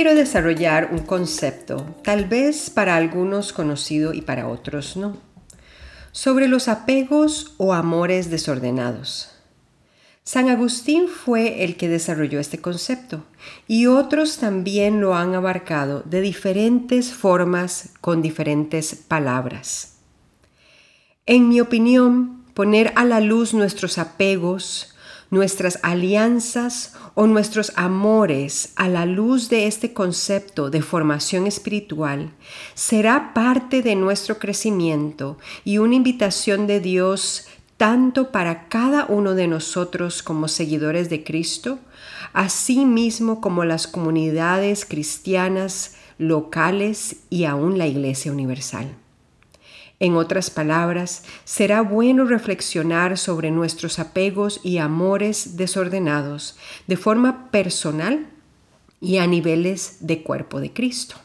Quiero desarrollar un concepto, tal vez para algunos conocido y para otros no, sobre los apegos o amores desordenados. San Agustín fue el que desarrolló este concepto y otros también lo han abarcado de diferentes formas con diferentes palabras. En mi opinión, poner a la luz nuestros apegos, nuestras alianzas o nuestros amores a la luz de este concepto de formación espiritual será parte de nuestro crecimiento y una invitación de Dios tanto para cada uno de nosotros como seguidores de Cristo, así mismo como las comunidades cristianas locales y aún la Iglesia Universal. En otras palabras, será bueno reflexionar sobre nuestros apegos y amores desordenados de forma personal y a niveles de cuerpo de Cristo.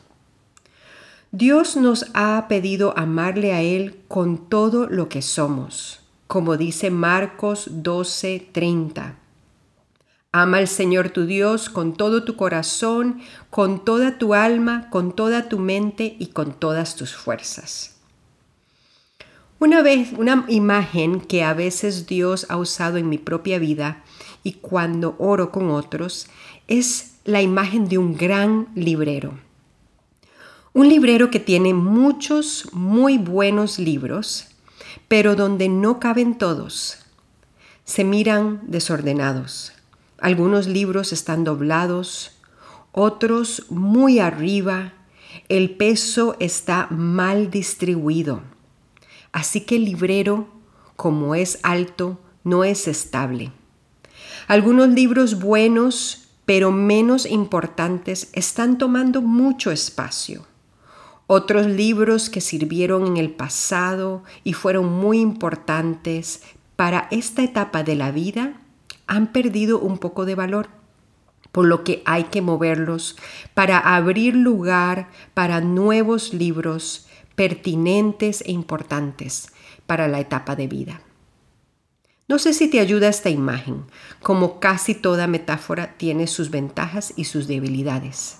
Dios nos ha pedido amarle a Él con todo lo que somos, como dice Marcos 12:30. Ama al Señor tu Dios con todo tu corazón, con toda tu alma, con toda tu mente y con todas tus fuerzas. Una vez, una imagen que a veces Dios ha usado en mi propia vida y cuando oro con otros es la imagen de un gran librero. Un librero que tiene muchos muy buenos libros, pero donde no caben todos. Se miran desordenados. Algunos libros están doblados, otros muy arriba. El peso está mal distribuido Así que el librero, como es alto, no es estable. Algunos libros buenos, pero menos importantes, están tomando mucho espacio. Otros libros que sirvieron en el pasado y fueron muy importantes para esta etapa de la vida han perdido un poco de valor, por lo que hay que moverlos para abrir lugar para nuevos libros pertinentes e importantes para la etapa de vida. No sé si te ayuda esta imagen, como casi toda metáfora tiene sus ventajas y sus debilidades.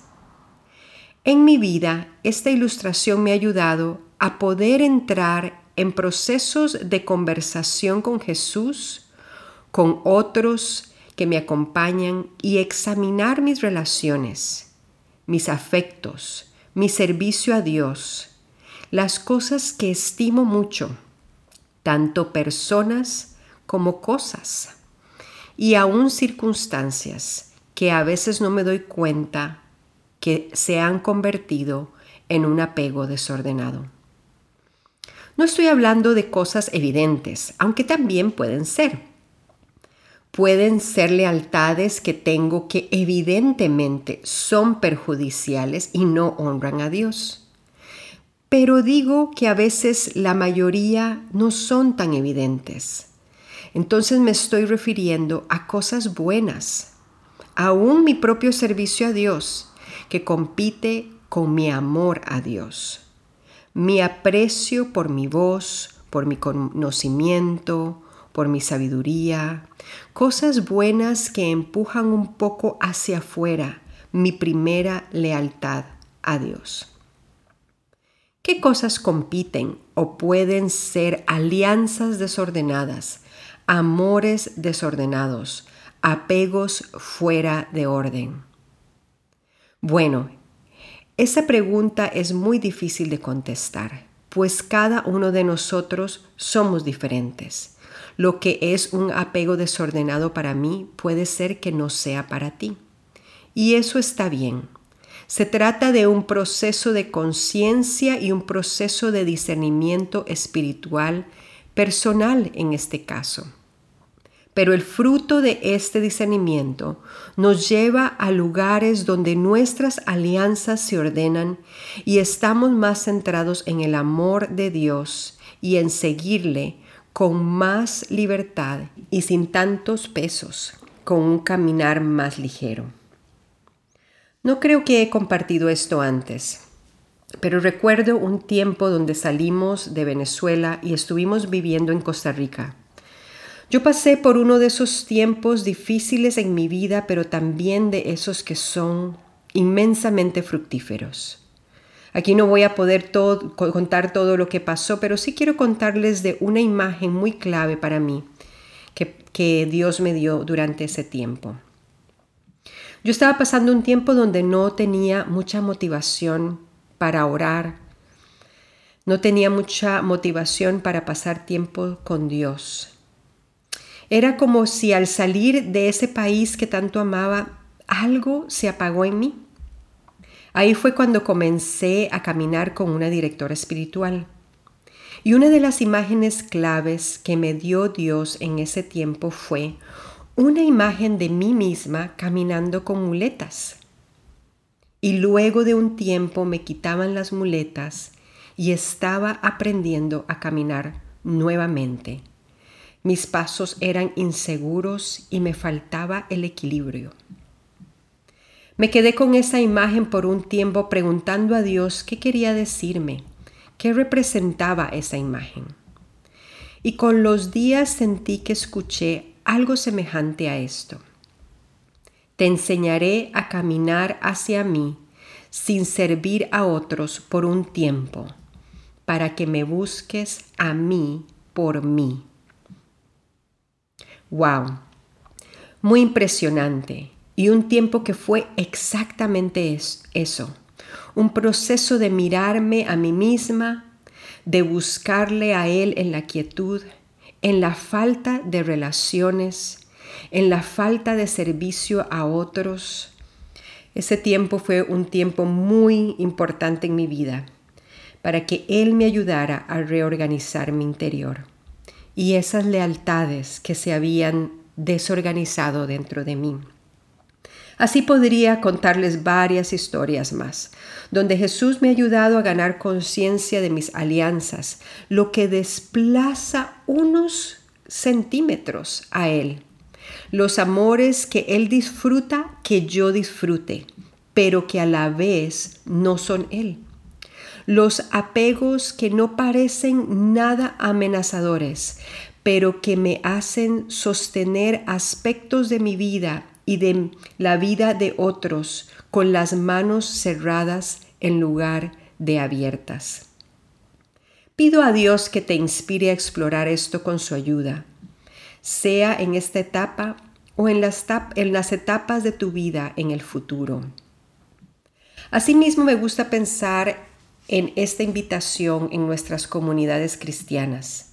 En mi vida, esta ilustración me ha ayudado a poder entrar en procesos de conversación con Jesús, con otros que me acompañan y examinar mis relaciones, mis afectos, mi servicio a Dios, las cosas que estimo mucho, tanto personas como cosas, y aún circunstancias que a veces no me doy cuenta que se han convertido en un apego desordenado. No estoy hablando de cosas evidentes, aunque también pueden ser. Pueden ser lealtades que tengo que evidentemente son perjudiciales y no honran a Dios pero digo que a veces la mayoría no son tan evidentes. Entonces me estoy refiriendo a cosas buenas, aún mi propio servicio a Dios, que compite con mi amor a Dios, mi aprecio por mi voz, por mi conocimiento, por mi sabiduría, cosas buenas que empujan un poco hacia afuera mi primera lealtad a Dios. ¿Qué cosas compiten o pueden ser alianzas desordenadas, amores desordenados, apegos fuera de orden? Bueno, esa pregunta es muy difícil de contestar, pues cada uno de nosotros somos diferentes. Lo que es un apego desordenado para mí puede ser que no sea para ti. Y eso está bien. Se trata de un proceso de conciencia y un proceso de discernimiento espiritual personal en este caso. Pero el fruto de este discernimiento nos lleva a lugares donde nuestras alianzas se ordenan y estamos más centrados en el amor de Dios y en seguirle con más libertad y sin tantos pesos, con un caminar más ligero. No creo que he compartido esto antes, pero recuerdo un tiempo donde salimos de Venezuela y estuvimos viviendo en Costa Rica. Yo pasé por uno de esos tiempos difíciles en mi vida, pero también de esos que son inmensamente fructíferos. Aquí no voy a poder contar todo lo que pasó, pero sí quiero contarles de una imagen muy clave para mí que, que Dios me dio durante ese tiempo. Yo estaba pasando un tiempo donde no tenía mucha motivación para orar, no tenía mucha motivación para pasar tiempo con Dios. Era como si al salir de ese país que tanto amaba, algo se apagó en mí. Ahí fue cuando comencé a caminar con una directora espiritual. Y una de las imágenes claves que me dio Dios en ese tiempo fue una imagen de mí misma caminando con muletas. Y luego de un tiempo me quitaban las muletas y estaba aprendiendo a caminar nuevamente. Mis pasos eran inseguros y me faltaba el equilibrio. Me quedé con esa imagen por un tiempo preguntando a Dios qué quería decirme, qué representaba esa imagen. Y con los días sentí que escuché algo semejante a esto. Te enseñaré a caminar hacia mí sin servir a otros por un tiempo, para que me busques a mí por mí. ¡Wow! Muy impresionante y un tiempo que fue exactamente eso, un proceso de mirarme a mí misma, de buscarle a Él en la quietud, en la falta de relaciones, en la falta de servicio a otros. Ese tiempo fue un tiempo muy importante en mi vida para que Él me ayudara a reorganizar mi interior y esas lealtades que se habían desorganizado dentro de mí. Así podría contarles varias historias más, donde Jesús me ha ayudado a ganar conciencia de mis alianzas, lo que desplaza unos centímetros a Él. Los amores que Él disfruta, que yo disfrute, pero que a la vez no son Él los apegos que no parecen nada amenazadores, pero que me hacen sostener aspectos de mi vida y de la vida de otros con las manos cerradas en lugar de abiertas. Pido a Dios que te inspire a explorar esto con su ayuda, sea en esta etapa o en las, etapas de tu vida en el futuro. Asimismo me gusta pensar en esta invitación en nuestras comunidades cristianas.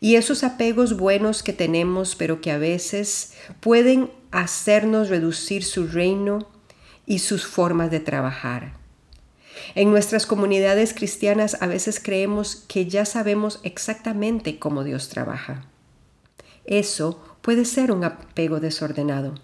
Y esos apegos buenos que tenemos, pero que a veces pueden hacernos reducir su reino y sus formas de trabajar. En nuestras comunidades cristianas a veces creemos que ya sabemos exactamente cómo Dios trabaja. Eso puede ser un apego desordenado.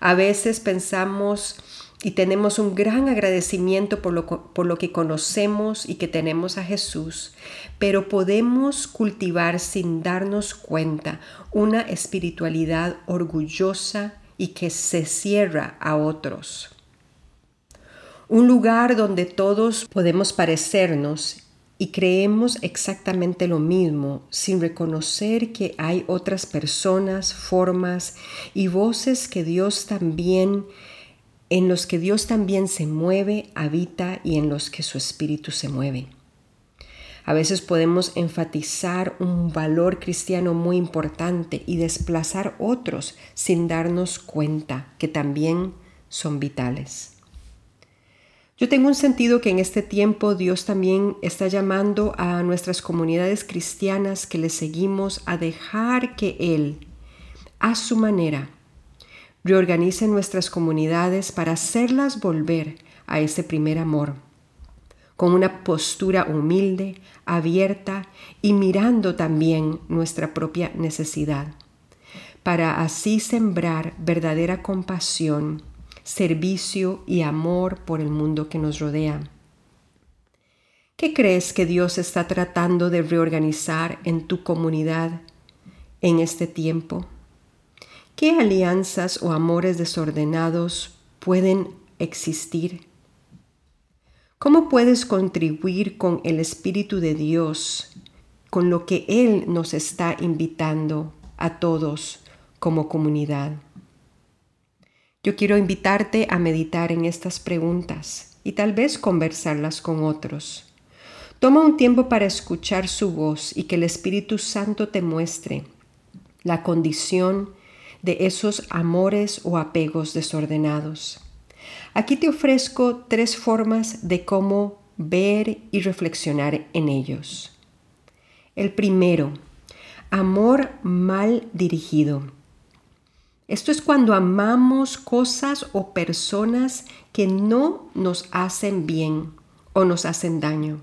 A veces pensamos y tenemos un gran agradecimiento por lo, por lo, que conocemos y que tenemos a Jesús, pero podemos cultivar sin darnos cuenta una espiritualidad orgullosa y que se cierra a otros. Un lugar donde todos podemos parecernos y creemos exactamente lo mismo sin reconocer que hay otras personas, formas y voces que Dios también en los que Dios también se mueve, habita y en los que su espíritu se mueve. A veces podemos enfatizar un valor cristiano muy importante y desplazar otros sin darnos cuenta que también son vitales. Yo tengo un sentido que en este tiempo Dios también está llamando a nuestras comunidades cristianas que le seguimos a dejar que Él, a su manera, reorganice nuestras comunidades para hacerlas volver a ese primer amor, con una postura humilde, abierta y mirando también nuestra propia necesidad. para así sembrar verdadera compasión, servicio y amor por el mundo que nos rodea. ¿Qué crees que Dios está tratando de reorganizar en tu comunidad en este tiempo? ¿Qué alianzas o amores desordenados pueden existir? ¿Cómo puedes contribuir con el Espíritu de Dios, con lo que Él nos está invitando a todos como comunidad? Yo quiero invitarte a meditar en estas preguntas y tal vez conversarlas con otros. Toma un tiempo para escuchar su voz y que el Espíritu Santo te muestre la condición de esos amores o apegos desordenados. Aquí te ofrezco tres formas de cómo ver y reflexionar en ellos. El primero, amor mal dirigido. Esto es cuando amamos cosas o personas que no nos hacen bien o nos hacen daño.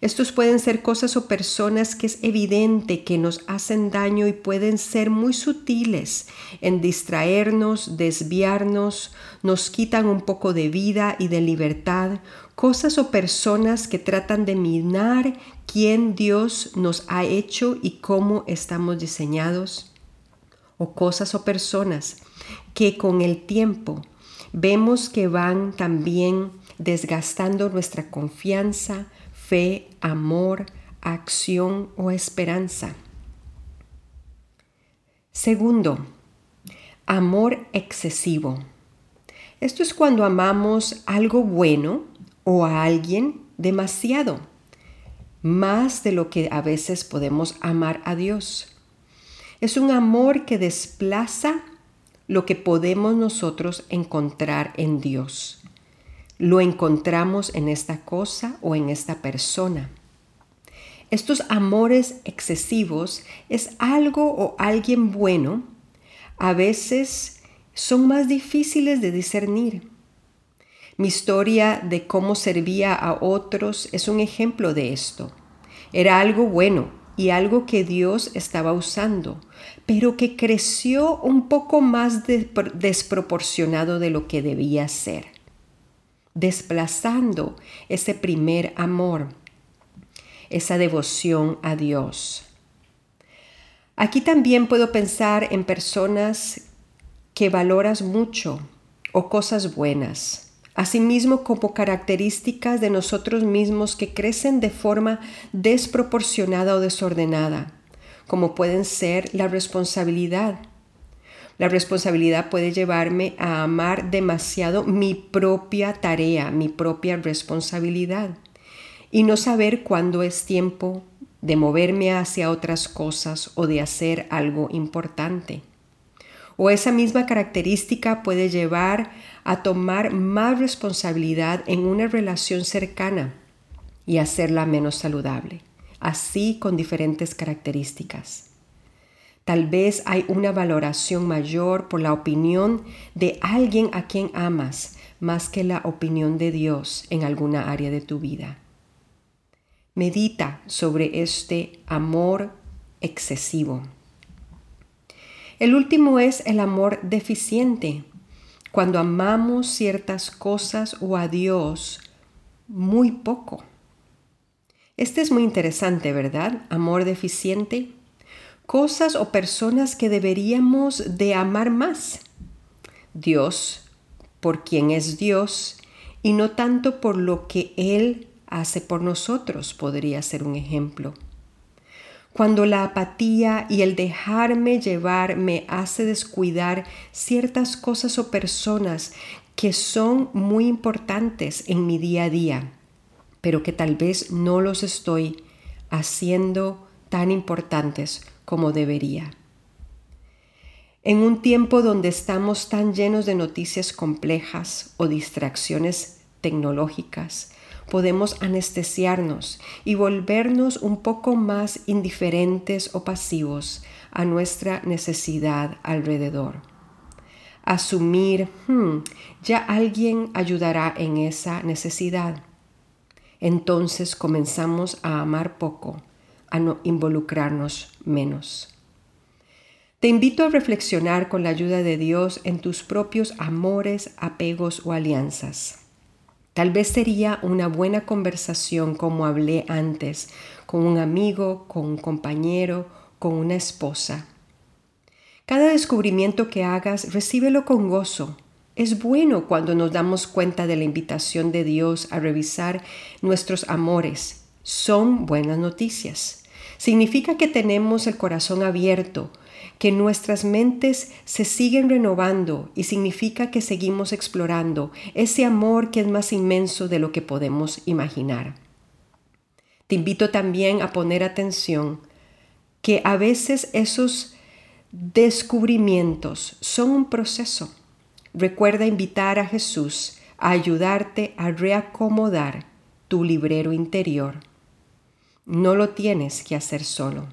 Estos pueden ser cosas o personas que es evidente que nos hacen daño y pueden ser muy sutiles en distraernos, desviarnos, nos quitan un poco de vida y de libertad, cosas o personas que tratan de minar quién Dios nos ha hecho y cómo estamos diseñados, o cosas o personas que con el tiempo vemos que van también desgastando nuestra confianza, fe, amor, acción o esperanza. Segundo, amor excesivo. Esto es cuando amamos algo bueno o a alguien demasiado, más de lo que a veces podemos amar a Dios. Es un amor que desplaza lo que podemos nosotros encontrar en Dios lo encontramos en esta cosa o en esta persona. Estos amores excesivos es algo o alguien bueno, a veces son más difíciles de discernir. Mi historia de cómo servía a otros es un ejemplo de esto. Era algo bueno y algo que Dios estaba usando, pero que creció un poco más desproporcionado de lo que debía ser desplazando ese primer amor, esa devoción a Dios. Aquí también puedo pensar en personas que valoras mucho o cosas buenas, asimismo como características de nosotros mismos que crecen de forma desproporcionada o desordenada, como pueden ser la responsabilidad, la responsabilidad puede llevarme a amar demasiado mi propia tarea, mi propia responsabilidad y no saber cuándo es tiempo de moverme hacia otras cosas o de hacer algo importante. O esa misma característica puede llevar a tomar más responsabilidad en una relación cercana y hacerla menos saludable, así con diferentes características. Tal vez hay una valoración mayor por la opinión de alguien a quien amas más que la opinión de Dios en alguna área de tu vida. Medita sobre este amor excesivo. El último es el amor deficiente, cuando amamos ciertas cosas o a Dios muy poco. Este es muy interesante, ¿verdad? Amor deficiente cosas o personas que deberíamos de amar más. Dios, por quien es Dios, y no tanto por lo que Él hace por nosotros, podría ser un ejemplo. Cuando la apatía y el dejarme llevar me hace descuidar ciertas cosas o personas que son muy importantes en mi día a día, pero que tal vez no los estoy haciendo tan importantes como debería. En un tiempo donde estamos tan llenos de noticias complejas o distracciones tecnológicas, podemos anestesiarnos y volvernos un poco más indiferentes o pasivos a nuestra necesidad alrededor. Asumir, hmm, ya alguien ayudará en esa necesidad. Entonces comenzamos a amar poco a no involucrarnos menos. Te invito a reflexionar con la ayuda de Dios en tus propios amores, apegos o alianzas. Tal vez sería una buena conversación como hablé antes, con un amigo, con un compañero, con una esposa. Cada descubrimiento que hagas, recíbelo con gozo. Es bueno cuando nos damos cuenta de la invitación de Dios a revisar nuestros amores. Son buenas noticias. Significa que tenemos el corazón abierto, que nuestras mentes se siguen renovando y significa que seguimos explorando ese amor que es más inmenso de lo que podemos imaginar. Te invito también a poner atención que a veces esos descubrimientos son un proceso. Recuerda invitar a Jesús a ayudarte a reacomodar tu librero interior. No lo tienes que hacer solo.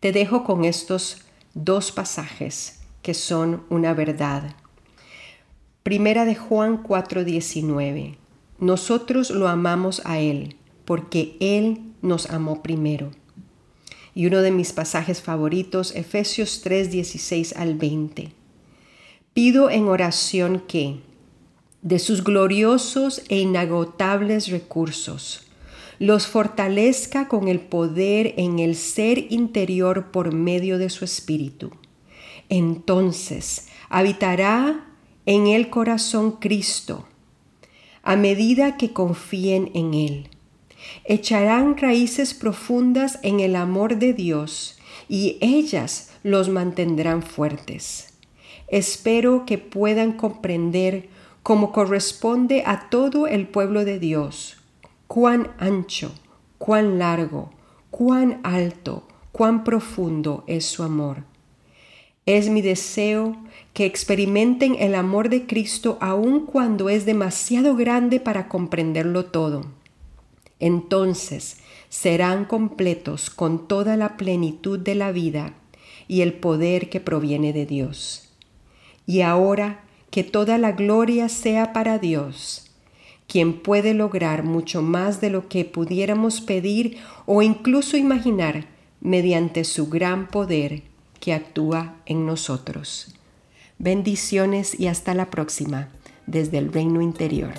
Te dejo con estos dos pasajes que son una verdad. Primera de Juan 4:19. Nosotros lo amamos a Él porque Él nos amó primero. Y uno de mis pasajes favoritos, Efesios 3:16 al 20. Pido en oración que, de sus gloriosos e inagotables recursos, los fortalezca con el poder en el ser interior por medio de su espíritu. Entonces habitará en el corazón Cristo, a medida que confíen en Él. Echarán raíces profundas en el amor de Dios y ellas los mantendrán fuertes. Espero que puedan comprender como corresponde a todo el pueblo de Dios cuán ancho, cuán largo, cuán alto, cuán profundo es su amor. Es mi deseo que experimenten el amor de Cristo aun cuando es demasiado grande para comprenderlo todo. Entonces serán completos con toda la plenitud de la vida y el poder que proviene de Dios. Y ahora que toda la gloria sea para Dios, quien puede lograr mucho más de lo que pudiéramos pedir o incluso imaginar mediante su gran poder que actúa en nosotros. Bendiciones y hasta la próxima desde el reino interior.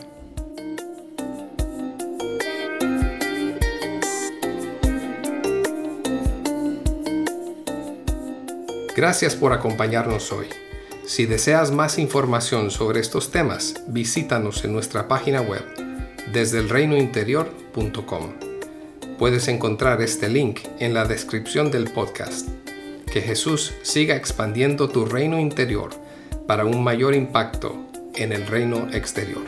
Gracias por acompañarnos hoy. Si deseas más información sobre estos temas, visítanos en nuestra página web desde elreinointerior.com. Puedes encontrar este link en la descripción del podcast. Que Jesús siga expandiendo tu reino interior para un mayor impacto en el reino exterior.